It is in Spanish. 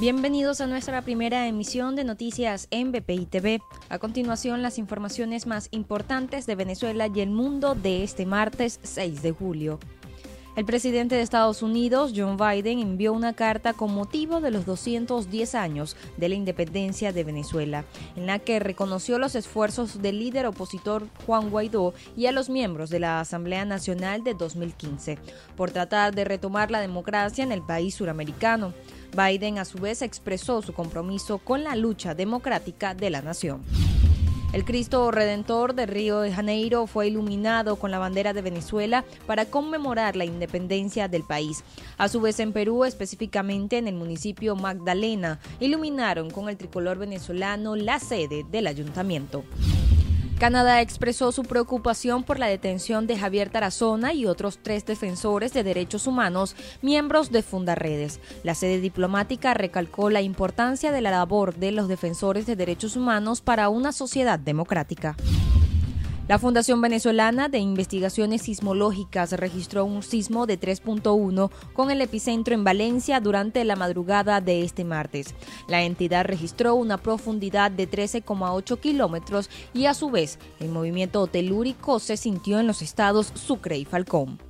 Bienvenidos a nuestra primera emisión de noticias en BPI TV. A continuación, las informaciones más importantes de Venezuela y el mundo de este martes 6 de julio. El presidente de Estados Unidos, John Biden, envió una carta con motivo de los 210 años de la independencia de Venezuela, en la que reconoció los esfuerzos del líder opositor Juan Guaidó y a los miembros de la Asamblea Nacional de 2015 por tratar de retomar la democracia en el país suramericano. Biden a su vez expresó su compromiso con la lucha democrática de la nación. El Cristo Redentor de Río de Janeiro fue iluminado con la bandera de Venezuela para conmemorar la independencia del país. A su vez en Perú, específicamente en el municipio Magdalena, iluminaron con el tricolor venezolano la sede del ayuntamiento. Canadá expresó su preocupación por la detención de Javier Tarazona y otros tres defensores de derechos humanos, miembros de Fundaredes. La sede diplomática recalcó la importancia de la labor de los defensores de derechos humanos para una sociedad democrática. La Fundación Venezolana de Investigaciones Sismológicas registró un sismo de 3.1 con el epicentro en Valencia durante la madrugada de este martes. La entidad registró una profundidad de 13,8 kilómetros y a su vez el movimiento telúrico se sintió en los estados Sucre y Falcón.